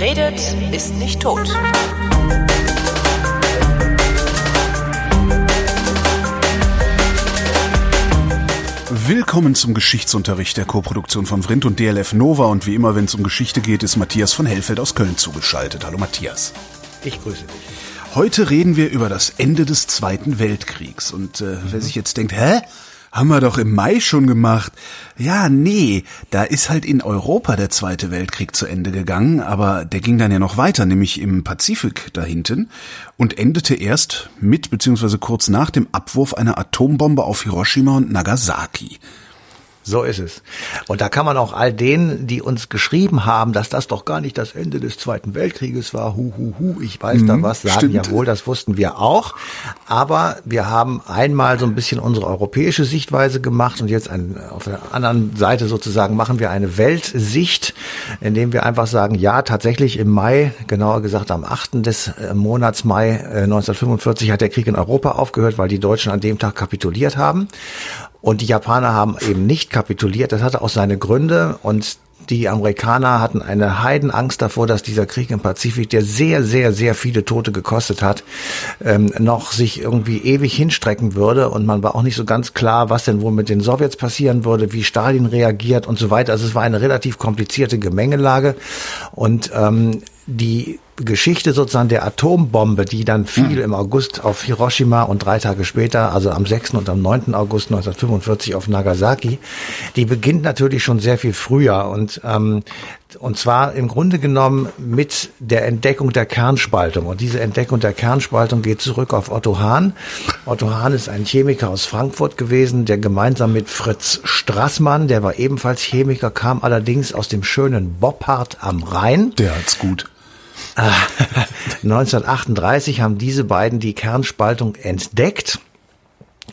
Wer redet, ist nicht tot. Willkommen zum Geschichtsunterricht der Koproduktion von Vrindt und DLF Nova und wie immer, wenn es um Geschichte geht, ist Matthias von Hellfeld aus Köln zugeschaltet. Hallo Matthias. Ich grüße dich. Heute reden wir über das Ende des Zweiten Weltkriegs und äh, wer sich jetzt denkt, hä? Haben wir doch im Mai schon gemacht. Ja, nee, da ist halt in Europa der Zweite Weltkrieg zu Ende gegangen, aber der ging dann ja noch weiter, nämlich im Pazifik dahinten und endete erst mit bzw. kurz nach dem Abwurf einer Atombombe auf Hiroshima und Nagasaki. So ist es. Und da kann man auch all denen, die uns geschrieben haben, dass das doch gar nicht das Ende des Zweiten Weltkrieges war, hu, hu, hu, ich weiß mhm, da was, sagen, stimmt. jawohl, das wussten wir auch. Aber wir haben einmal so ein bisschen unsere europäische Sichtweise gemacht und jetzt ein, auf der anderen Seite sozusagen machen wir eine Weltsicht, indem wir einfach sagen, ja, tatsächlich im Mai, genauer gesagt am 8. des äh, Monats Mai 1945 äh, hat der Krieg in Europa aufgehört, weil die Deutschen an dem Tag kapituliert haben. Und die Japaner haben eben nicht kapituliert. Das hatte auch seine Gründe. Und die Amerikaner hatten eine Heidenangst davor, dass dieser Krieg im Pazifik, der sehr, sehr, sehr viele Tote gekostet hat, ähm, noch sich irgendwie ewig hinstrecken würde. Und man war auch nicht so ganz klar, was denn wohl mit den Sowjets passieren würde, wie Stalin reagiert und so weiter. Also es war eine relativ komplizierte Gemengelage. Und ähm, die Geschichte sozusagen der Atombombe, die dann fiel mhm. im August auf Hiroshima und drei Tage später, also am 6. und am 9. August 1945 auf Nagasaki, die beginnt natürlich schon sehr viel früher und ähm, und zwar im Grunde genommen mit der Entdeckung der Kernspaltung. Und diese Entdeckung der Kernspaltung geht zurück auf Otto Hahn. Otto Hahn ist ein Chemiker aus Frankfurt gewesen, der gemeinsam mit Fritz Strassmann, der war ebenfalls Chemiker, kam allerdings aus dem schönen Boppard am Rhein. Der hat's gut. 1938 haben diese beiden die Kernspaltung entdeckt.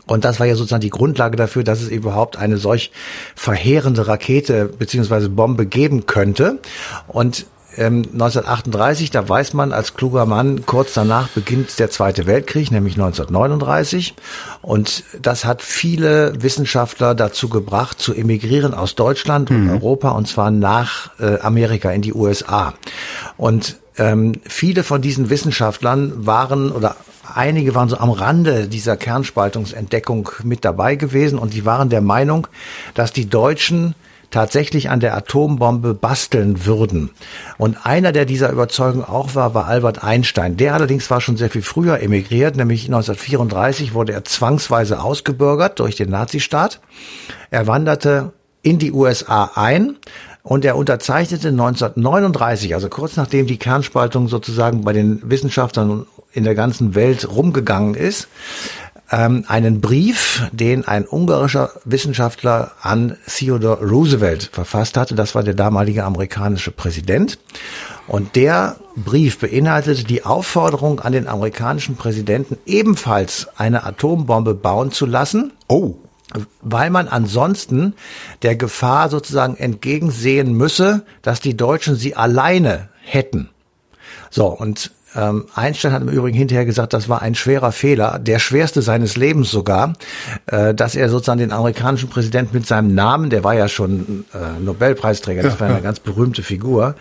Und das war ja sozusagen die Grundlage dafür, dass es überhaupt eine solch verheerende Rakete beziehungsweise Bombe geben könnte. Und 1938, ähm, da weiß man als kluger Mann, kurz danach beginnt der Zweite Weltkrieg, nämlich 1939. Und das hat viele Wissenschaftler dazu gebracht, zu emigrieren aus Deutschland und mhm. Europa, und zwar nach äh, Amerika, in die USA. Und ähm, viele von diesen Wissenschaftlern waren oder einige waren so am Rande dieser Kernspaltungsentdeckung mit dabei gewesen und die waren der Meinung, dass die Deutschen tatsächlich an der Atombombe basteln würden. Und einer, der dieser Überzeugung auch war, war Albert Einstein. Der allerdings war schon sehr viel früher emigriert, nämlich 1934 wurde er zwangsweise ausgebürgert durch den Nazistaat. Er wanderte in die USA ein und er unterzeichnete 1939, also kurz nachdem die Kernspaltung sozusagen bei den Wissenschaftlern in der ganzen Welt rumgegangen ist, ähm, einen Brief, den ein ungarischer Wissenschaftler an Theodore Roosevelt verfasst hatte. Das war der damalige amerikanische Präsident. Und der Brief beinhaltete die Aufforderung an den amerikanischen Präsidenten, ebenfalls eine Atombombe bauen zu lassen. Oh weil man ansonsten der Gefahr sozusagen entgegensehen müsse, dass die Deutschen sie alleine hätten. So, und ähm, Einstein hat im Übrigen hinterher gesagt, das war ein schwerer Fehler, der schwerste seines Lebens sogar, äh, dass er sozusagen den amerikanischen Präsidenten mit seinem Namen, der war ja schon äh, Nobelpreisträger, das war eine ganz berühmte Figur,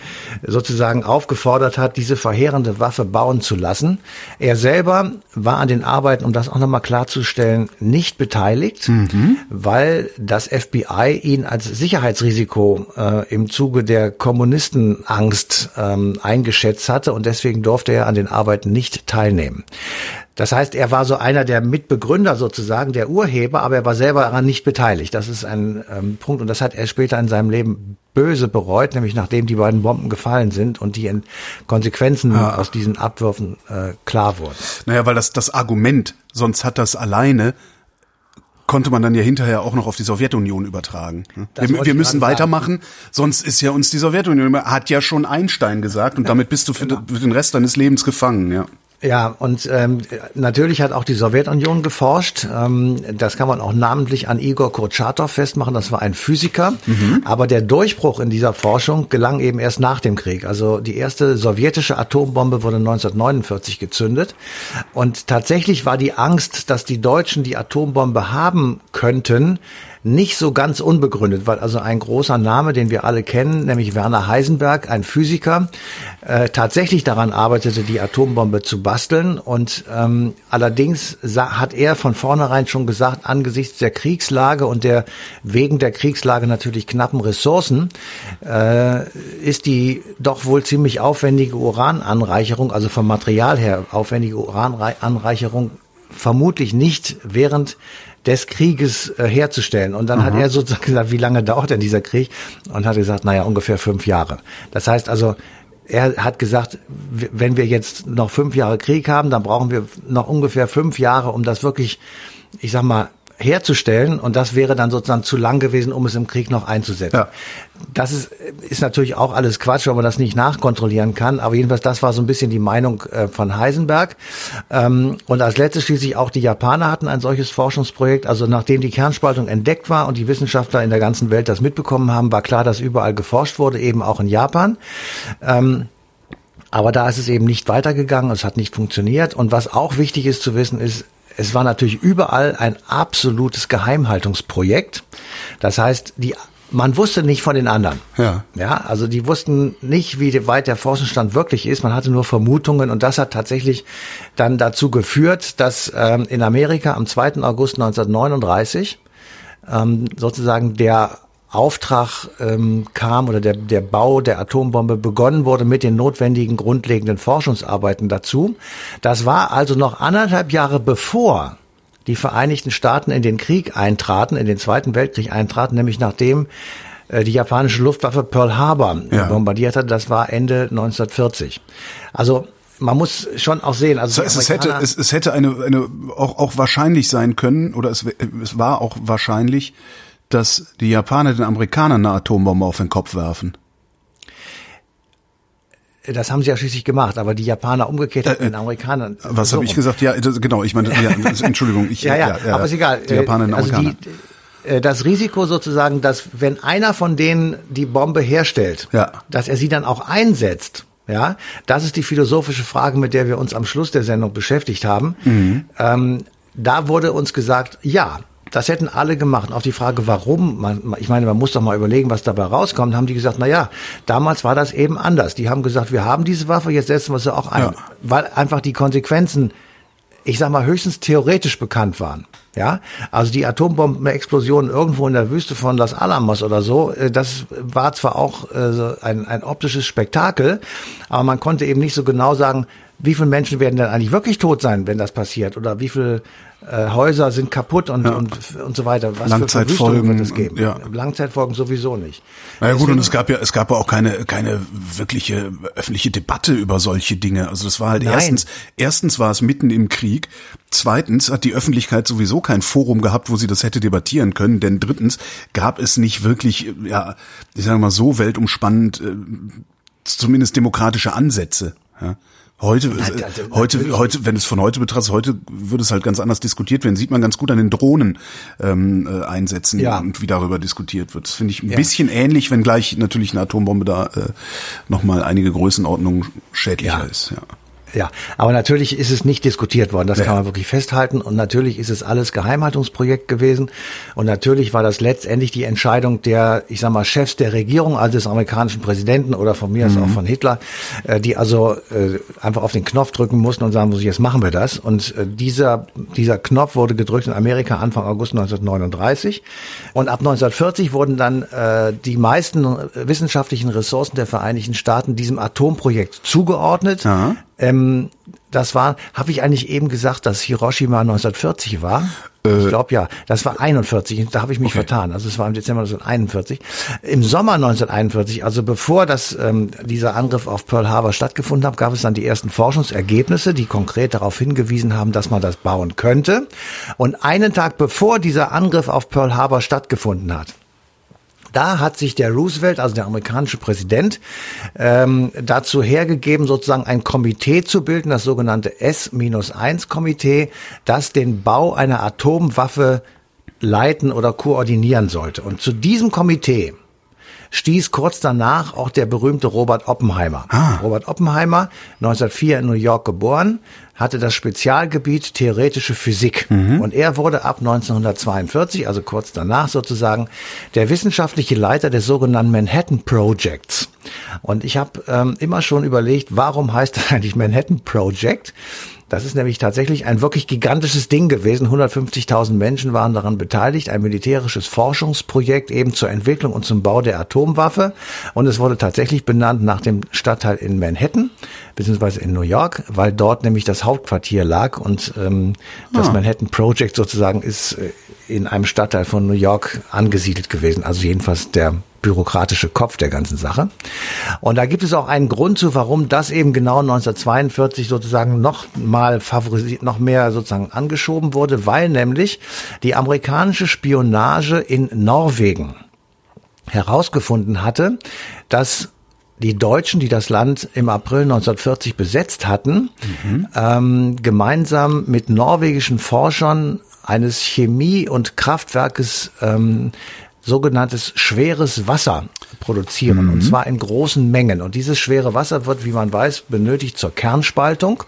sozusagen aufgefordert hat, diese verheerende Waffe bauen zu lassen. Er selber war an den Arbeiten, um das auch nochmal klarzustellen, nicht beteiligt, mhm. weil das FBI ihn als Sicherheitsrisiko äh, im Zuge der Kommunistenangst ähm, eingeschätzt hatte und deswegen durfte er an den Arbeiten nicht teilnehmen. Das heißt, er war so einer der Mitbegründer sozusagen, der Urheber, aber er war selber daran nicht beteiligt. Das ist ein ähm, Punkt und das hat er später in seinem Leben böse bereut, nämlich nachdem die beiden Bomben gefallen sind und die Konsequenzen ah. aus diesen Abwürfen äh, klar wurden. Naja, weil das, das Argument, sonst hat das alleine konnte man dann ja hinterher auch noch auf die Sowjetunion übertragen. Ne? Wir, wir müssen weitermachen, sagen. sonst ist ja uns die Sowjetunion, hat ja schon Einstein gesagt und damit bist du für, genau. für den Rest deines Lebens gefangen, ja. Ja, und ähm, natürlich hat auch die Sowjetunion geforscht. Ähm, das kann man auch namentlich an Igor Kurtschatow festmachen. Das war ein Physiker. Mhm. Aber der Durchbruch in dieser Forschung gelang eben erst nach dem Krieg. Also die erste sowjetische Atombombe wurde 1949 gezündet. Und tatsächlich war die Angst, dass die Deutschen die Atombombe haben könnten, nicht so ganz unbegründet, weil also ein großer Name, den wir alle kennen, nämlich Werner Heisenberg, ein Physiker, äh, tatsächlich daran arbeitete, die Atombombe zu basteln. Und ähm, allerdings hat er von vornherein schon gesagt, angesichts der Kriegslage und der wegen der Kriegslage natürlich knappen Ressourcen, äh, ist die doch wohl ziemlich aufwendige Urananreicherung, also vom Material her aufwendige Urananreicherung vermutlich nicht während des Krieges äh, herzustellen. Und dann Aha. hat er sozusagen gesagt, wie lange dauert denn dieser Krieg? Und hat gesagt, naja, ungefähr fünf Jahre. Das heißt also, er hat gesagt, wenn wir jetzt noch fünf Jahre Krieg haben, dann brauchen wir noch ungefähr fünf Jahre, um das wirklich, ich sag mal, herzustellen und das wäre dann sozusagen zu lang gewesen, um es im Krieg noch einzusetzen. Ja. Das ist, ist natürlich auch alles Quatsch, weil man das nicht nachkontrollieren kann, aber jedenfalls das war so ein bisschen die Meinung äh, von Heisenberg. Ähm, und als letztes schließlich auch die Japaner hatten ein solches Forschungsprojekt. Also nachdem die Kernspaltung entdeckt war und die Wissenschaftler in der ganzen Welt das mitbekommen haben, war klar, dass überall geforscht wurde, eben auch in Japan. Ähm, aber da ist es eben nicht weitergegangen, es hat nicht funktioniert. Und was auch wichtig ist zu wissen, ist, es war natürlich überall ein absolutes Geheimhaltungsprojekt. Das heißt, die man wusste nicht von den anderen. Ja. Ja, also die wussten nicht, wie weit der Forschungsstand wirklich ist. Man hatte nur Vermutungen und das hat tatsächlich dann dazu geführt, dass ähm, in Amerika am 2. August 1939 ähm, sozusagen der Auftrag ähm, kam oder der, der Bau der Atombombe begonnen wurde mit den notwendigen grundlegenden Forschungsarbeiten dazu. Das war also noch anderthalb Jahre bevor die Vereinigten Staaten in den Krieg eintraten, in den Zweiten Weltkrieg eintraten, nämlich nachdem äh, die japanische Luftwaffe Pearl Harbor ja. bombardiert hat. Das war Ende 1940. Also man muss schon auch sehen. Also es, es hätte es, es hätte eine eine auch auch wahrscheinlich sein können oder es, es war auch wahrscheinlich, dass die Japaner den Amerikanern eine Atombombe auf den Kopf werfen. Das haben sie ja schließlich gemacht, aber die Japaner umgekehrt äh, den Amerikanern. Was so habe ich gesagt? Ja, das, genau. Ich meine, ja, Entschuldigung. Ich, ja, ja, ja, ja, aber ist egal. Die Japaner den also Amerikanern. Die, äh, das Risiko sozusagen, dass wenn einer von denen die Bombe herstellt, ja. dass er sie dann auch einsetzt, ja, das ist die philosophische Frage, mit der wir uns am Schluss der Sendung beschäftigt haben. Mhm. Ähm, da wurde uns gesagt, ja, das hätten alle gemacht. Auf die Frage, warum, man, ich meine, man muss doch mal überlegen, was dabei rauskommt, haben die gesagt, na ja, damals war das eben anders. Die haben gesagt, wir haben diese Waffe, jetzt setzen wir sie auch ein. Ja. Weil einfach die Konsequenzen, ich sag mal, höchstens theoretisch bekannt waren. Ja, also die Atombombenexplosion irgendwo in der Wüste von Las Alamos oder so, äh, das war zwar auch äh, ein, ein optisches Spektakel, aber man konnte eben nicht so genau sagen, wie viele Menschen werden denn eigentlich wirklich tot sein, wenn das passiert? Oder wie viele äh, Häuser sind kaputt und, ja. und, und so weiter? Was Langzeitfolgen es geben? Ja. Langzeitfolgen sowieso nicht. Na ja, gut, und es gab ja, es gab ja auch keine, keine wirkliche öffentliche Debatte über solche Dinge. Also das war halt Nein. erstens, erstens war es mitten im Krieg. Zweitens hat die Öffentlichkeit sowieso kein Forum gehabt, wo sie das hätte debattieren können. Denn drittens gab es nicht wirklich, ja, ich sage mal so weltumspannend, äh, zumindest demokratische Ansätze. Ja. Heute, äh, heute, heute, wenn es von heute betrachtet, heute würde es halt ganz anders diskutiert werden. Sieht man ganz gut an den Drohnen ähm, äh, einsetzen ja. und wie darüber diskutiert wird. Das finde ich ein ja. bisschen ähnlich, wenn gleich natürlich eine Atombombe da äh, nochmal einige Größenordnungen schädlicher ja. ist. Ja. Ja, aber natürlich ist es nicht diskutiert worden, das ja. kann man wirklich festhalten. Und natürlich ist es alles Geheimhaltungsprojekt gewesen. Und natürlich war das letztendlich die Entscheidung der, ich sag mal, Chefs der Regierung, also des amerikanischen Präsidenten oder von mir mhm. aus auch von Hitler, äh, die also äh, einfach auf den Knopf drücken mussten und sagen, jetzt machen wir das. Und äh, dieser, dieser Knopf wurde gedrückt in Amerika Anfang August 1939. Und ab 1940 wurden dann die meisten wissenschaftlichen Ressourcen der Vereinigten Staaten diesem Atomprojekt zugeordnet. Ja. Ähm, das war, habe ich eigentlich eben gesagt, dass Hiroshima 1940 war? Äh, ich glaube ja, das war 41, da habe ich mich okay. vertan. Also es war im Dezember 1941. Im Sommer 1941, also bevor das, ähm, dieser Angriff auf Pearl Harbor stattgefunden hat, gab es dann die ersten Forschungsergebnisse, die konkret darauf hingewiesen haben, dass man das bauen könnte. Und einen Tag bevor dieser Angriff auf Pearl Harbor stattgefunden hat, da hat sich der Roosevelt, also der amerikanische Präsident, ähm, dazu hergegeben, sozusagen ein Komitee zu bilden, das sogenannte S-1-Komitee, das den Bau einer Atomwaffe leiten oder koordinieren sollte. Und zu diesem Komitee stieß kurz danach auch der berühmte Robert Oppenheimer. Ah. Robert Oppenheimer, 1904 in New York geboren, hatte das Spezialgebiet theoretische Physik. Mhm. Und er wurde ab 1942, also kurz danach sozusagen, der wissenschaftliche Leiter des sogenannten Manhattan Projects. Und ich habe ähm, immer schon überlegt, warum heißt das eigentlich Manhattan Project? Das ist nämlich tatsächlich ein wirklich gigantisches Ding gewesen. 150.000 Menschen waren daran beteiligt. Ein militärisches Forschungsprojekt eben zur Entwicklung und zum Bau der Atomwaffe. Und es wurde tatsächlich benannt nach dem Stadtteil in Manhattan, beziehungsweise in New York, weil dort nämlich das Hauptquartier lag. Und ähm, das ah. Manhattan Project sozusagen ist äh, in einem Stadtteil von New York angesiedelt gewesen. Also jedenfalls der bürokratische Kopf der ganzen Sache. Und da gibt es auch einen Grund zu, warum das eben genau 1942 sozusagen noch mal favorisiert, noch mehr sozusagen angeschoben wurde, weil nämlich die amerikanische Spionage in Norwegen herausgefunden hatte, dass die Deutschen, die das Land im April 1940 besetzt hatten, mhm. ähm, gemeinsam mit norwegischen Forschern eines Chemie- und Kraftwerkes ähm, sogenanntes schweres Wasser produzieren, mhm. und zwar in großen Mengen. Und dieses schwere Wasser wird, wie man weiß, benötigt zur Kernspaltung.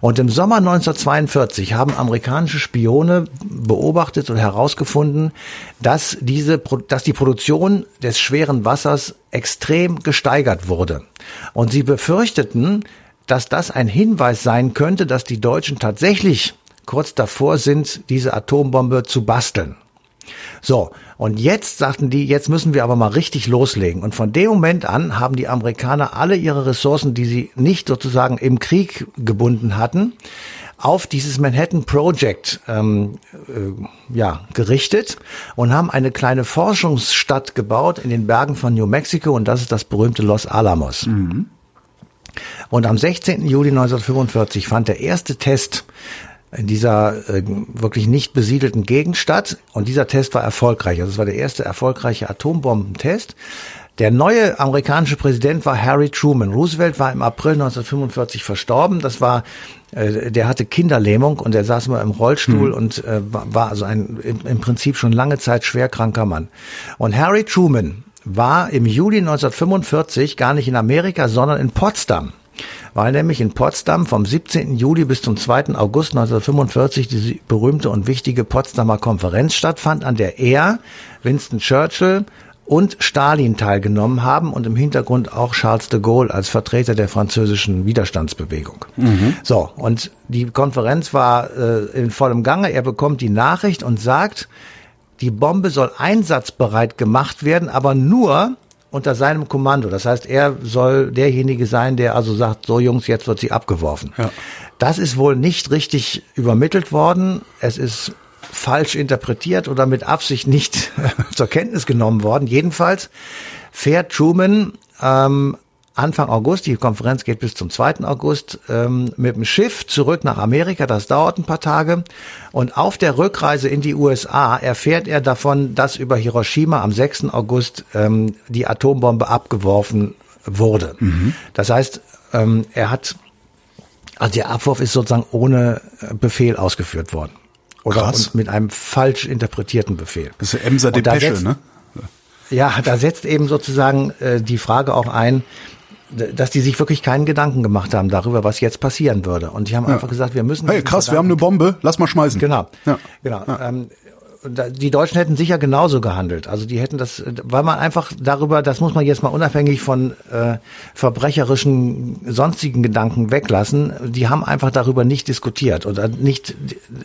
Und im Sommer 1942 haben amerikanische Spione beobachtet und herausgefunden, dass diese, dass die Produktion des schweren Wassers extrem gesteigert wurde. Und sie befürchteten, dass das ein Hinweis sein könnte, dass die Deutschen tatsächlich kurz davor sind, diese Atombombe zu basteln. So, und jetzt sagten die, jetzt müssen wir aber mal richtig loslegen. Und von dem Moment an haben die Amerikaner alle ihre Ressourcen, die sie nicht sozusagen im Krieg gebunden hatten, auf dieses Manhattan Project ähm, äh, ja, gerichtet und haben eine kleine Forschungsstadt gebaut in den Bergen von New Mexico und das ist das berühmte Los Alamos. Mhm. Und am 16. Juli 1945 fand der erste Test in dieser äh, wirklich nicht besiedelten Gegend statt. Und dieser Test war erfolgreich. Also es war der erste erfolgreiche Atombombentest. Der neue amerikanische Präsident war Harry Truman. Roosevelt war im April 1945 verstorben. Das war, äh, der hatte Kinderlähmung und er saß immer im Rollstuhl mhm. und äh, war also ein im, im Prinzip schon lange Zeit schwerkranker Mann. Und Harry Truman war im Juli 1945 gar nicht in Amerika, sondern in Potsdam weil nämlich in Potsdam vom 17. Juli bis zum 2. August 1945 die berühmte und wichtige Potsdamer Konferenz stattfand, an der er, Winston Churchill und Stalin teilgenommen haben und im Hintergrund auch Charles de Gaulle als Vertreter der französischen Widerstandsbewegung. Mhm. So, und die Konferenz war äh, in vollem Gange. Er bekommt die Nachricht und sagt, die Bombe soll einsatzbereit gemacht werden, aber nur, unter seinem Kommando. Das heißt, er soll derjenige sein, der also sagt, so Jungs, jetzt wird sie abgeworfen. Ja. Das ist wohl nicht richtig übermittelt worden. Es ist falsch interpretiert oder mit Absicht nicht zur Kenntnis genommen worden. Jedenfalls fährt Truman ähm, Anfang August, die Konferenz geht bis zum 2. August, ähm, mit dem Schiff zurück nach Amerika. Das dauert ein paar Tage. Und auf der Rückreise in die USA erfährt er davon, dass über Hiroshima am 6. August ähm, die Atombombe abgeworfen wurde. Mhm. Das heißt, ähm, er hat, also der Abwurf ist sozusagen ohne Befehl ausgeführt worden. Oder mit einem falsch interpretierten Befehl. Das ist ja Emser Depesche, ne? Ja, da setzt eben sozusagen äh, die Frage auch ein, dass die sich wirklich keinen Gedanken gemacht haben darüber, was jetzt passieren würde. Und die haben ja. einfach gesagt, wir müssen. Hey, krass, wir haben eine Bombe, lass mal schmeißen. Genau. Ja. Genau. Ja. Ähm, die Deutschen hätten sicher genauso gehandelt. Also die hätten das, weil man einfach darüber, das muss man jetzt mal unabhängig von äh, verbrecherischen sonstigen Gedanken weglassen. Die haben einfach darüber nicht diskutiert oder nicht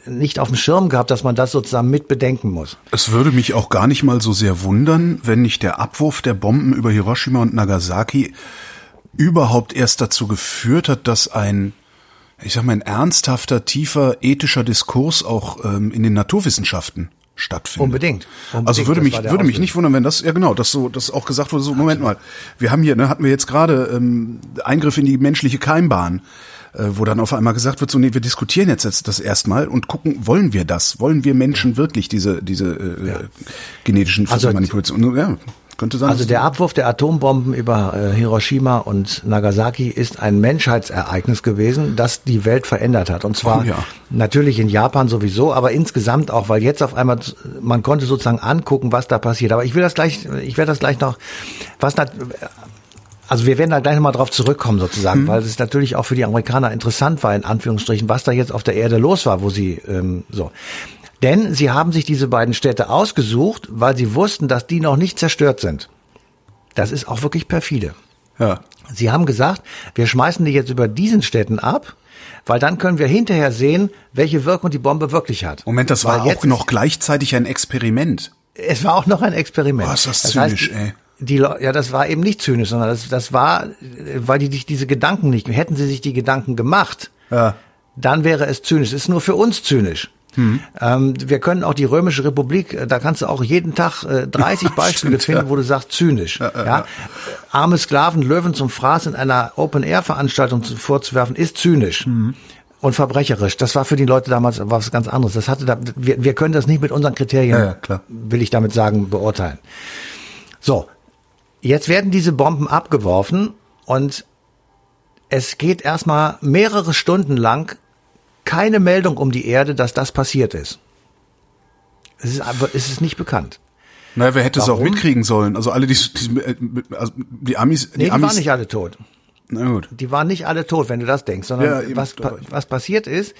nicht auf dem Schirm gehabt, dass man das sozusagen mit bedenken muss. Es würde mich auch gar nicht mal so sehr wundern, wenn nicht der Abwurf der Bomben über Hiroshima und Nagasaki überhaupt erst dazu geführt hat, dass ein, ich sag mal, ein ernsthafter, tiefer ethischer Diskurs auch ähm, in den Naturwissenschaften stattfindet. Unbedingt. Unbedingt. Also würde mich würde mich nicht wundern, wenn das ja genau, dass so das auch gesagt wurde. So Moment mal, wir haben hier, ne, hatten wir jetzt gerade ähm, Eingriff in die menschliche Keimbahn, äh, wo dann auf einmal gesagt wird, so nee, wir diskutieren jetzt, jetzt das erstmal und gucken, wollen wir das? Wollen wir Menschen wirklich diese diese äh, ja. genetischen also, Manipulationen? Ja Könnte sein. Also der Abwurf der Atombomben über äh, Hiroshima und Nagasaki ist ein Menschheitsereignis gewesen, das die Welt verändert hat. Und zwar Oh ja. natürlich in Japan sowieso, aber insgesamt auch, weil jetzt auf einmal man konnte sozusagen angucken, was da passiert. Aber ich will das gleich, ich werde das gleich noch, was nat- also wir werden da gleich nochmal drauf zurückkommen sozusagen, Mhm. weil es natürlich auch für die Amerikaner interessant war, in Anführungsstrichen, was da jetzt auf der Erde los war, wo sie ähm, so. Denn sie haben sich diese beiden Städte ausgesucht, weil sie wussten, dass die noch nicht zerstört sind. Das ist auch wirklich perfide. ja. Sie haben gesagt, wir schmeißen die jetzt über diesen Städten ab, weil dann können wir hinterher sehen, welche Wirkung die Bombe wirklich hat. Moment, das Weil war auch noch gleichzeitig ein Experiment. es war auch noch ein Experiment. Boah, ist das heißt, zynisch, ey. Die, ja, das war eben nicht zynisch, sondern das, das war, weil die sich diese Gedanken nicht, hätten sie sich die Gedanken gemacht, Ja. dann wäre es zynisch. Es ist nur für uns zynisch. Hm. Ähm, wir können auch die Römische Republik, äh, da kannst du auch jeden Tag äh, 30 Beispiele Stimmt, finden, ja. wo du sagst zynisch. Ja, ja, ja. Arme Sklaven, Löwen zum Fraß in einer Open-Air-Veranstaltung zu- vorzuwerfen, ist zynisch. Hm. Und verbrecherisch. Das war für die Leute damals was ganz anderes. Das hatte da, wir, wir können das nicht mit unseren Kriterien, Ja, ja, will ich damit sagen, beurteilen. So, jetzt werden diese Bomben abgeworfen und es geht erstmal mehrere Stunden lang keine Meldung um die Erde, dass das passiert ist. Es ist, aber es ist nicht bekannt. Naja, wer hätte es auch Warum? mitkriegen sollen? Also alle, die, die, also die Amis, die Nee, die Amis. waren nicht alle tot. Na gut. Die waren nicht alle tot, wenn du das denkst, sondern Ja, was, was passiert ist,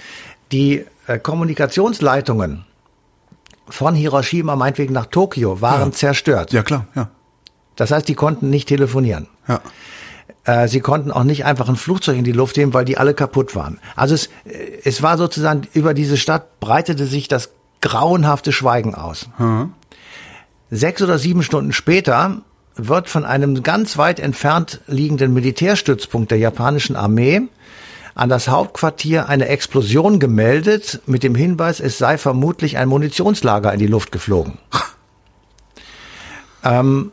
die äh, Kommunikationsleitungen von Hiroshima meinetwegen nach Tokio waren Ja. zerstört. Ja, klar, ja. Das heißt, die konnten nicht telefonieren. Ja. Äh, sie konnten auch nicht einfach ein Flugzeug in die Luft heben, weil die alle kaputt waren. Also es, äh, es war sozusagen, über diese Stadt breitete sich das grauenhafte Schweigen aus. Sechs oder sieben Stunden später wird von einem ganz weit entfernt liegenden Militärstützpunkt der japanischen Armee an das Hauptquartier eine Explosion gemeldet mit dem Hinweis, es sei vermutlich ein Munitionslager in die Luft geflogen. Ähm,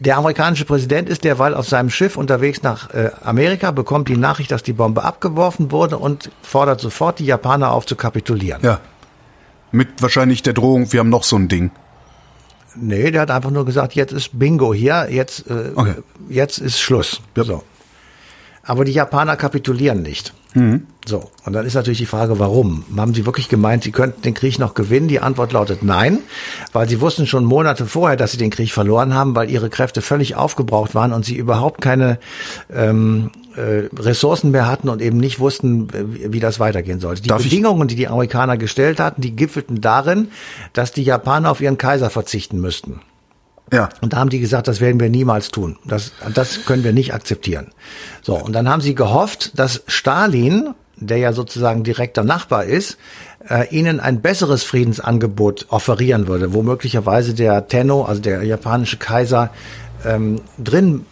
der amerikanische Präsident ist derweil auf seinem Schiff unterwegs nach äh, Amerika, bekommt die Nachricht, dass die Bombe abgeworfen wurde und fordert sofort die Japaner auf zu kapitulieren. Ja. Mit wahrscheinlich der Drohung, wir haben noch so ein Ding. Nee, der hat einfach nur gesagt, jetzt ist Bingo hier, jetzt, äh, Okay. jetzt ist Schluss. Ja. So. Aber die Japaner kapitulieren nicht. So, und dann ist natürlich die Frage, warum? Haben sie wirklich gemeint, sie könnten den Krieg noch gewinnen? Die Antwort lautet nein, weil sie wussten schon Monate vorher, dass sie den Krieg verloren haben, weil ihre Kräfte völlig aufgebraucht waren und sie überhaupt keine ähm, äh, Ressourcen mehr hatten und eben nicht wussten, äh, wie, wie das weitergehen sollte. Die Darf ich- Bedingungen, die die Amerikaner gestellt hatten, die gipfelten darin, dass die Japaner auf ihren Kaiser verzichten müssten. Ja. Und da haben die gesagt, das werden wir niemals tun. Das, das können wir nicht akzeptieren. So, und dann haben sie gehofft, dass Stalin, der ja sozusagen direkter Nachbar ist, äh, ihnen ein besseres Friedensangebot offerieren würde, wo möglicherweise der Tenno, also der japanische Kaiser, ähm, drin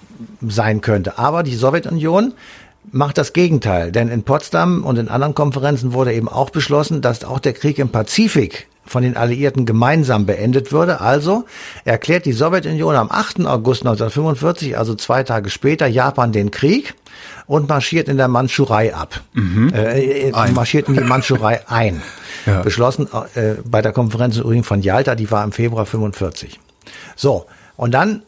sein könnte. Aber die Sowjetunion macht das Gegenteil, denn in Potsdam und in anderen Konferenzen wurde eben auch beschlossen, dass auch der Krieg im Pazifik von den Alliierten gemeinsam beendet würde. Also erklärt die Sowjetunion am 8. August 1945, also zwei Tage später, Japan den Krieg und marschiert in der Mandschurei ab. Äh, äh, Ein. marschiert in die Mandschurei ein. Ja. Beschlossen äh, bei der Konferenz von Yalta, die war im Februar 45. So, und dann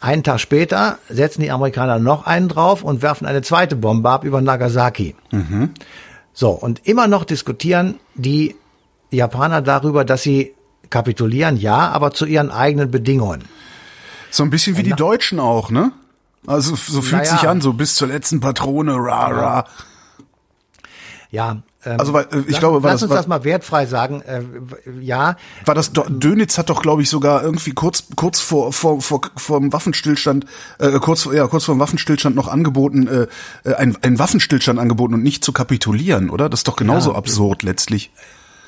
einen Tag später setzen die Amerikaner noch einen drauf und werfen eine zweite Bombe ab über Nagasaki. So, und immer noch diskutieren die Japaner darüber, dass sie kapitulieren, ja, aber zu ihren eigenen Bedingungen. So ein bisschen wie die Deutschen auch, ne? Also so fühlt Naja. sich an, so bis zur letzten Patrone, ra, ra. Ja. Ähm, Also, weil, äh, ich lass, glaube, war lass das- uns das mal wertfrei sagen. Äh, ja, War das Dönitz hat doch, glaube ich, sogar irgendwie kurz kurz vor vor vor vor dem Waffenstillstand äh, kurz ja kurz vor dem Waffenstillstand noch angeboten äh, äh, ein ein Waffenstillstand angeboten und nicht zu kapitulieren, oder? Das ist doch genauso Ja. absurd letztlich.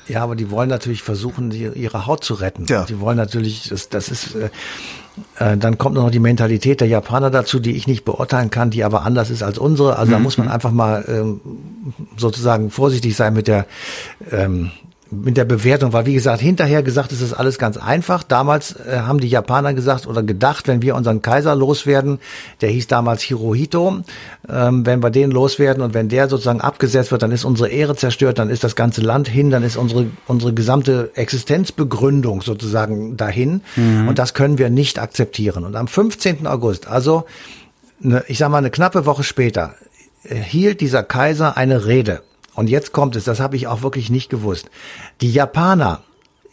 Ja, aber die wollen natürlich versuchen, die, ihre Haut zu retten. Ja. Die wollen natürlich, das, das ist, äh, äh, dann kommt noch die Mentalität der Japaner dazu, die ich nicht beurteilen kann, die aber anders ist als unsere. Also da muss man einfach mal ähm, sozusagen vorsichtig sein mit der ähm, mit der Bewertung, weil wie gesagt, hinterher gesagt ist es alles ganz einfach. Damals äh, haben die Japaner gesagt oder gedacht, wenn wir unseren Kaiser loswerden, der hieß damals Hirohito, ähm, wenn wir den loswerden und wenn der sozusagen abgesetzt wird, dann ist unsere Ehre zerstört, dann ist das ganze Land hin, dann ist unsere, unsere gesamte Existenzbegründung sozusagen dahin. Mhm. Und das können wir nicht akzeptieren. Und am 15. August, also eine, ich sag mal eine knappe Woche später, äh, hielt dieser Kaiser eine Rede und jetzt kommt es, das habe ich auch wirklich nicht gewusst. Die Japaner,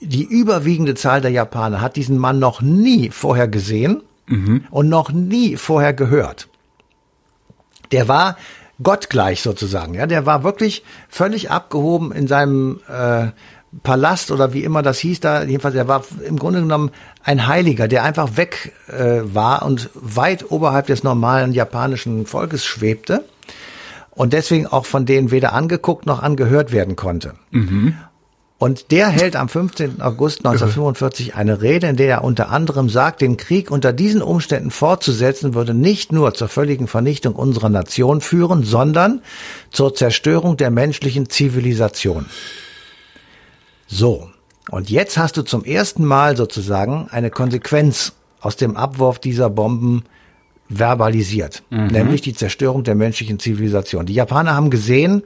die überwiegende Zahl der Japaner hat diesen Mann noch nie vorher gesehen mhm. und noch nie vorher gehört. Der war gottgleich sozusagen, ja, der war wirklich völlig abgehoben in seinem äh, Palast oder wie immer das hieß da, jedenfalls er war im Grunde genommen ein Heiliger, der einfach weg äh, war und weit oberhalb des normalen japanischen Volkes schwebte und deswegen auch von denen weder angeguckt noch angehört werden konnte. Mhm. Und der hält am 15. August 1945 eine Rede, in der er unter anderem sagt, den Krieg unter diesen Umständen fortzusetzen würde nicht nur zur völligen Vernichtung unserer Nation führen, sondern zur Zerstörung der menschlichen Zivilisation. So. Und jetzt hast du zum ersten Mal sozusagen eine Konsequenz aus dem Abwurf dieser Bomben verbalisiert, mhm. nämlich die Zerstörung der menschlichen Zivilisation. Die Japaner haben gesehen,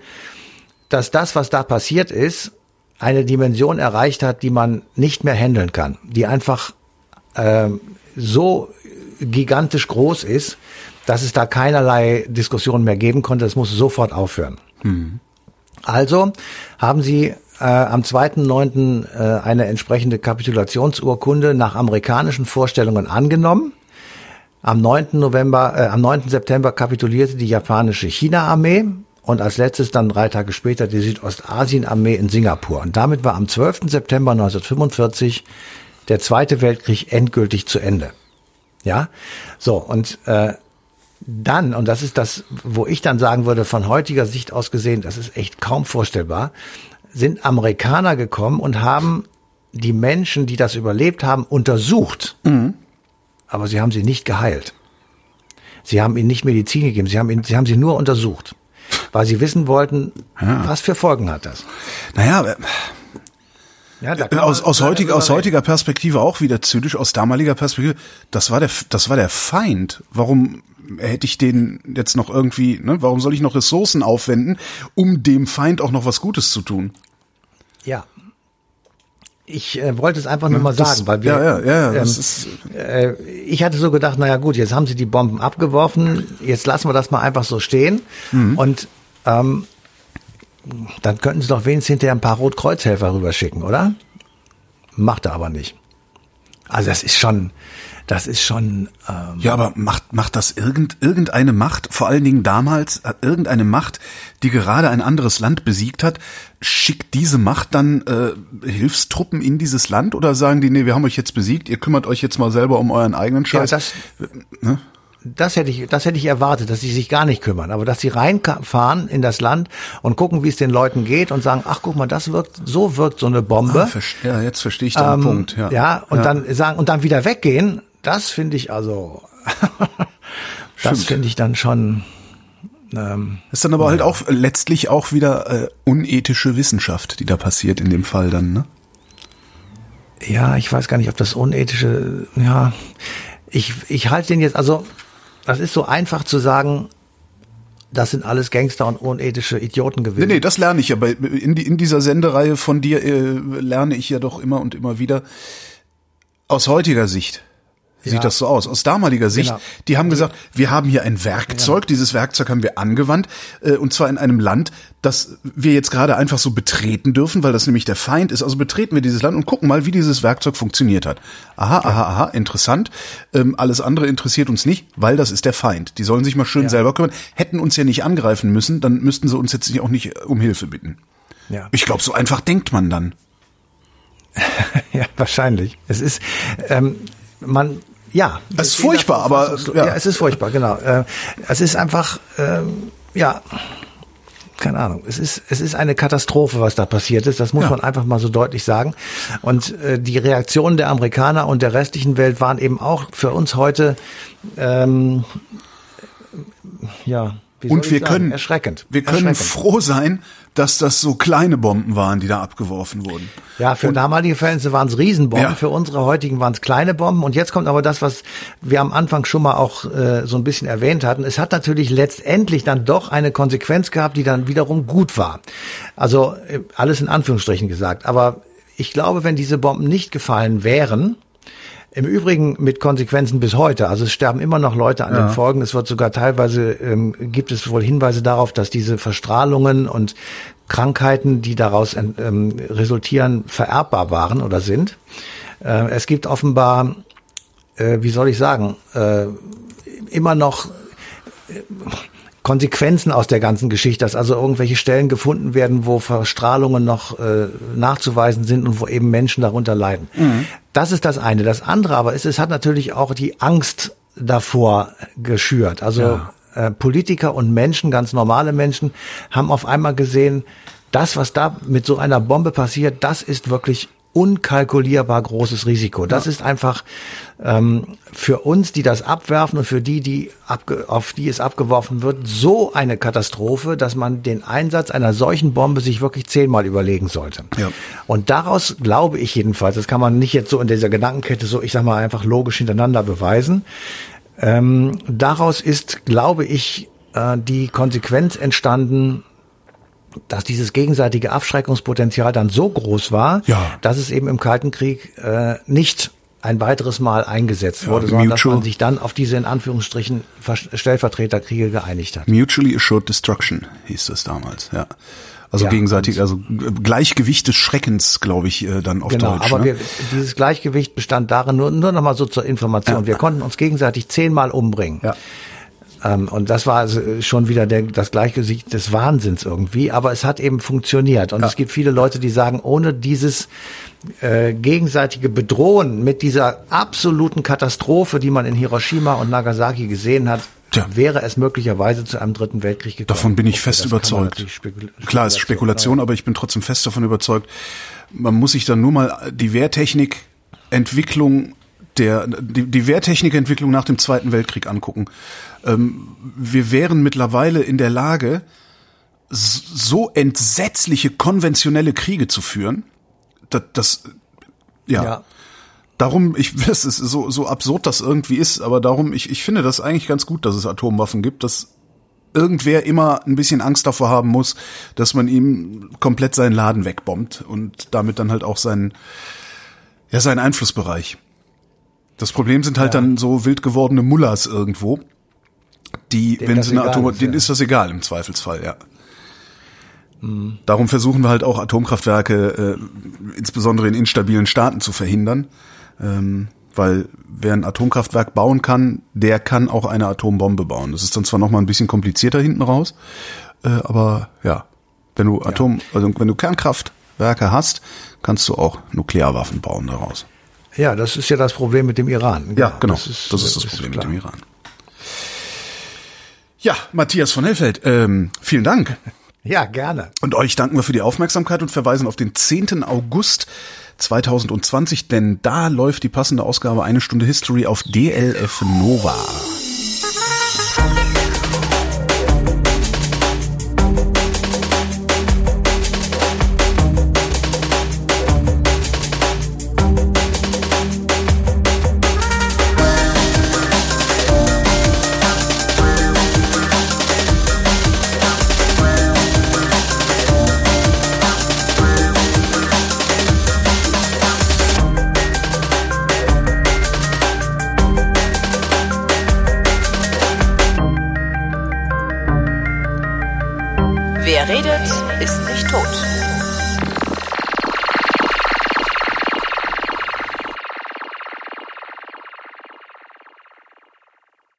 dass das, was da passiert ist, eine Dimension erreicht hat, die man nicht mehr handeln kann, die einfach äh, so gigantisch groß ist, dass es da keinerlei Diskussion mehr geben konnte. Es muss sofort aufhören. Mhm. Also haben sie äh, am 2.9. Äh, eine entsprechende Kapitulationsurkunde nach amerikanischen Vorstellungen angenommen am 9. November, äh, am 9. September kapitulierte die japanische China-Armee und als letztes dann drei Tage später die Südostasien-Armee in Singapur. Und damit war am 12. September 1945 der Zweite Weltkrieg endgültig zu Ende. Ja, so und äh, dann, und das ist das, wo ich dann sagen würde, von heutiger Sicht aus gesehen, das ist echt kaum vorstellbar, sind Amerikaner gekommen und haben die Menschen, die das überlebt haben, untersucht. Mhm aber sie haben sie nicht geheilt. Sie haben ihnen nicht Medizin gegeben, sie haben, ihn, sie haben sie nur untersucht, weil sie wissen wollten, ja. was für Folgen hat das. Naja, äh, ja, da aus, aus, heutiger, aus heutiger Perspektive auch wieder zynisch, aus damaliger Perspektive, das war der, das war der Feind. Warum hätte ich den jetzt noch irgendwie, ne, warum soll ich noch Ressourcen aufwenden, um dem Feind auch noch was Gutes zu tun? Ja, ich äh, wollte es einfach nur mal das, sagen, weil wir. Ja, ja, ja. Ähm, ist, äh, ich hatte so gedacht, naja gut, jetzt haben sie die Bomben abgeworfen, jetzt lassen wir das mal einfach so stehen. Mhm. Und ähm, dann könnten sie doch wenigstens hinterher ein paar Rotkreuzhelfer rüberschicken, oder? Macht er aber nicht. Also das ist schon, das ist schon. Ähm ja, aber macht macht das irgend irgendeine Macht, vor allen Dingen damals äh, irgendeine Macht, die gerade ein anderes Land besiegt hat, schickt diese Macht dann äh, Hilfstruppen in dieses Land oder sagen die, nee, wir haben euch jetzt besiegt, ihr kümmert euch jetzt mal selber um euren eigenen Scheiß? Ja, das, ne? das hätte ich, das hätte ich erwartet, dass sie sich gar nicht kümmern, aber dass sie reinfahren in das Land und gucken, wie es den Leuten geht und sagen, ach guck mal, das wirkt, so wirkt so eine Bombe. Ah, ja, jetzt verstehe ich den ähm, Punkt. Ja, ja und ja. dann sagen und dann wieder weggehen das finde ich also, das finde ich dann schon. Ähm, ist dann aber halt ja. halt auch letztlich auch wieder äh, unethische Wissenschaft, die da passiert in dem Fall dann, ne? Ja, ich weiß gar nicht, ob das unethische, ja, ich, ich halte den jetzt, also, das ist so einfach zu sagen, das sind alles Gangster und unethische Idioten gewesen. Nee, nee, das lerne ich ja. In, die, in dieser Sendereihe von dir äh, lerne ich ja doch immer und immer wieder aus heutiger Sicht ja. sieht das so aus. Aus damaliger Sicht, genau. die haben gesagt, wir haben hier ein Werkzeug, ja. dieses Werkzeug haben wir angewandt, äh, und zwar in einem Land, das wir jetzt gerade einfach so betreten dürfen, weil das nämlich der Feind ist. Also betreten wir dieses Land und gucken mal, wie dieses Werkzeug funktioniert hat. Aha, aha, aha, interessant. Ähm, alles andere interessiert uns nicht, weil das ist der Feind. Die sollen sich mal schön ja. selber kümmern. Hätten uns ja nicht angreifen müssen, dann müssten sie uns jetzt auch nicht um Hilfe bitten. Ja. Ich glaube, so einfach denkt man dann. ja, wahrscheinlich. Es ist, ähm, man ja. Es ist furchtbar, aber ja. ja. es ist furchtbar, genau. Äh, es ist einfach, ähm, ja, keine Ahnung. Es ist es ist eine Katastrophe, was da passiert ist. Das muss ja. man einfach mal so deutlich sagen. Und äh, die Reaktionen der Amerikaner und der restlichen Welt waren eben auch für uns heute, ähm, ja, und wir können, erschreckend. wir können erschreckend. froh sein, dass das so kleine Bomben waren, die da abgeworfen wurden. Ja, für und, damalige Verhältnisse waren es Riesenbomben, Ja. für unsere heutigen waren es kleine Bomben. Und jetzt kommt aber das, was wir am Anfang schon mal auch äh, so ein bisschen erwähnt hatten. Es hat natürlich letztendlich dann doch eine Konsequenz gehabt, die dann wiederum gut war. Also äh, alles in Anführungsstrichen gesagt. Aber ich glaube, wenn diese Bomben nicht gefallen wären, im Übrigen mit Konsequenzen bis heute. Also es sterben immer noch Leute an den Folgen. Es wird sogar teilweise, ähm, gibt es wohl Hinweise darauf, dass diese Verstrahlungen und Krankheiten, die daraus ähm, resultieren, vererbbar waren oder sind. Äh, es gibt offenbar, äh, wie soll ich sagen, äh, immer noch äh, Konsequenzen aus der ganzen Geschichte, dass also irgendwelche Stellen gefunden werden, wo Verstrahlungen noch äh, nachzuweisen sind und wo eben Menschen darunter leiden. Das ist das eine. Das andere aber ist, es hat natürlich auch die Angst davor geschürt. Also Ja. äh, Politiker und Menschen, ganz normale Menschen, haben auf einmal gesehen, das, was da mit so einer Bombe passiert, das ist wirklich unkalkulierbar großes Risiko. Das ist einfach ähm, für uns, die das abwerfen und für die, die abge auf die es abgeworfen wird, so eine Katastrophe, dass man den Einsatz einer solchen Bombe sich wirklich zehnmal überlegen sollte. Ja. Und daraus glaube ich jedenfalls, das kann man nicht jetzt so in dieser Gedankenkette so, ich sag mal, einfach logisch hintereinander beweisen. Ähm, daraus ist, glaube ich, äh, die Konsequenz entstanden, dass dieses gegenseitige Abschreckungspotenzial dann so groß war, Ja. dass es eben im Kalten Krieg äh, nicht ein weiteres Mal eingesetzt wurde, sondern dass man sich dann auf diese in Anführungsstrichen Ver- Stellvertreterkriege geeinigt hat. Mutually Assured Destruction hieß das damals, ja. Also Ja, gegenseitig, also Gleichgewicht des Schreckens, glaube ich, äh, dann auf Genau, Deutsch. aber ne? wir, dieses Gleichgewicht bestand darin, nur, nur noch mal so zur Information, wir konnten uns gegenseitig zehnmal umbringen. Ja. Ähm, und das war also schon wieder der, das Gleichgewicht des Wahnsinns irgendwie, aber es hat eben funktioniert. Und es gibt viele Leute, die sagen, ohne dieses äh, gegenseitige Bedrohen mit dieser absoluten Katastrophe, die man in Hiroshima und Nagasaki gesehen hat, Tja. wäre es möglicherweise zu einem dritten Weltkrieg gekommen. Davon bin ich Okay, fest man überzeugt. Klar, ist Spekulation, aber ich bin trotzdem fest davon überzeugt. Man muss sich dann nur mal die Wehrtechnikentwicklung der die, die Wehrtechnikentwicklung nach dem Zweiten Weltkrieg angucken. Ähm, wir wären mittlerweile in der Lage, so entsetzliche konventionelle Kriege zu führen. Das, das ja. Ja. Darum, ich es ist so, so absurd das irgendwie ist, aber darum, ich, ich finde das eigentlich ganz gut, dass es Atomwaffen gibt, dass irgendwer immer ein bisschen Angst davor haben muss, dass man ihm komplett seinen Laden wegbombt und damit dann halt auch seinen, ja, seinen Einflussbereich. Das Problem sind halt Ja. dann so wild gewordene Mullers irgendwo, die, Denen wenn sie eine Atom, ist, denen ja. ist das egal im Zweifelsfall, ja. Mhm. Darum versuchen wir halt auch Atomkraftwerke, äh, insbesondere in instabilen Staaten, zu verhindern. Ähm, weil wer ein Atomkraftwerk bauen kann, der kann auch eine Atombombe bauen. Das ist dann zwar nochmal ein bisschen komplizierter hinten raus, äh, aber ja, wenn du Atom, also wenn du Kernkraftwerke hast, kannst du auch Nuklearwaffen bauen daraus. Ja, das ist ja das Problem mit dem Iran. Ja, genau. Das ist das, Problem klar. mit dem Iran. Ja, Matthias von Hellfeld, ähm, vielen Dank. Ja, gerne. Und euch danken wir für die Aufmerksamkeit und verweisen auf den 10. August 2020, denn da läuft die passende Ausgabe Eine Stunde History auf DLF Nova.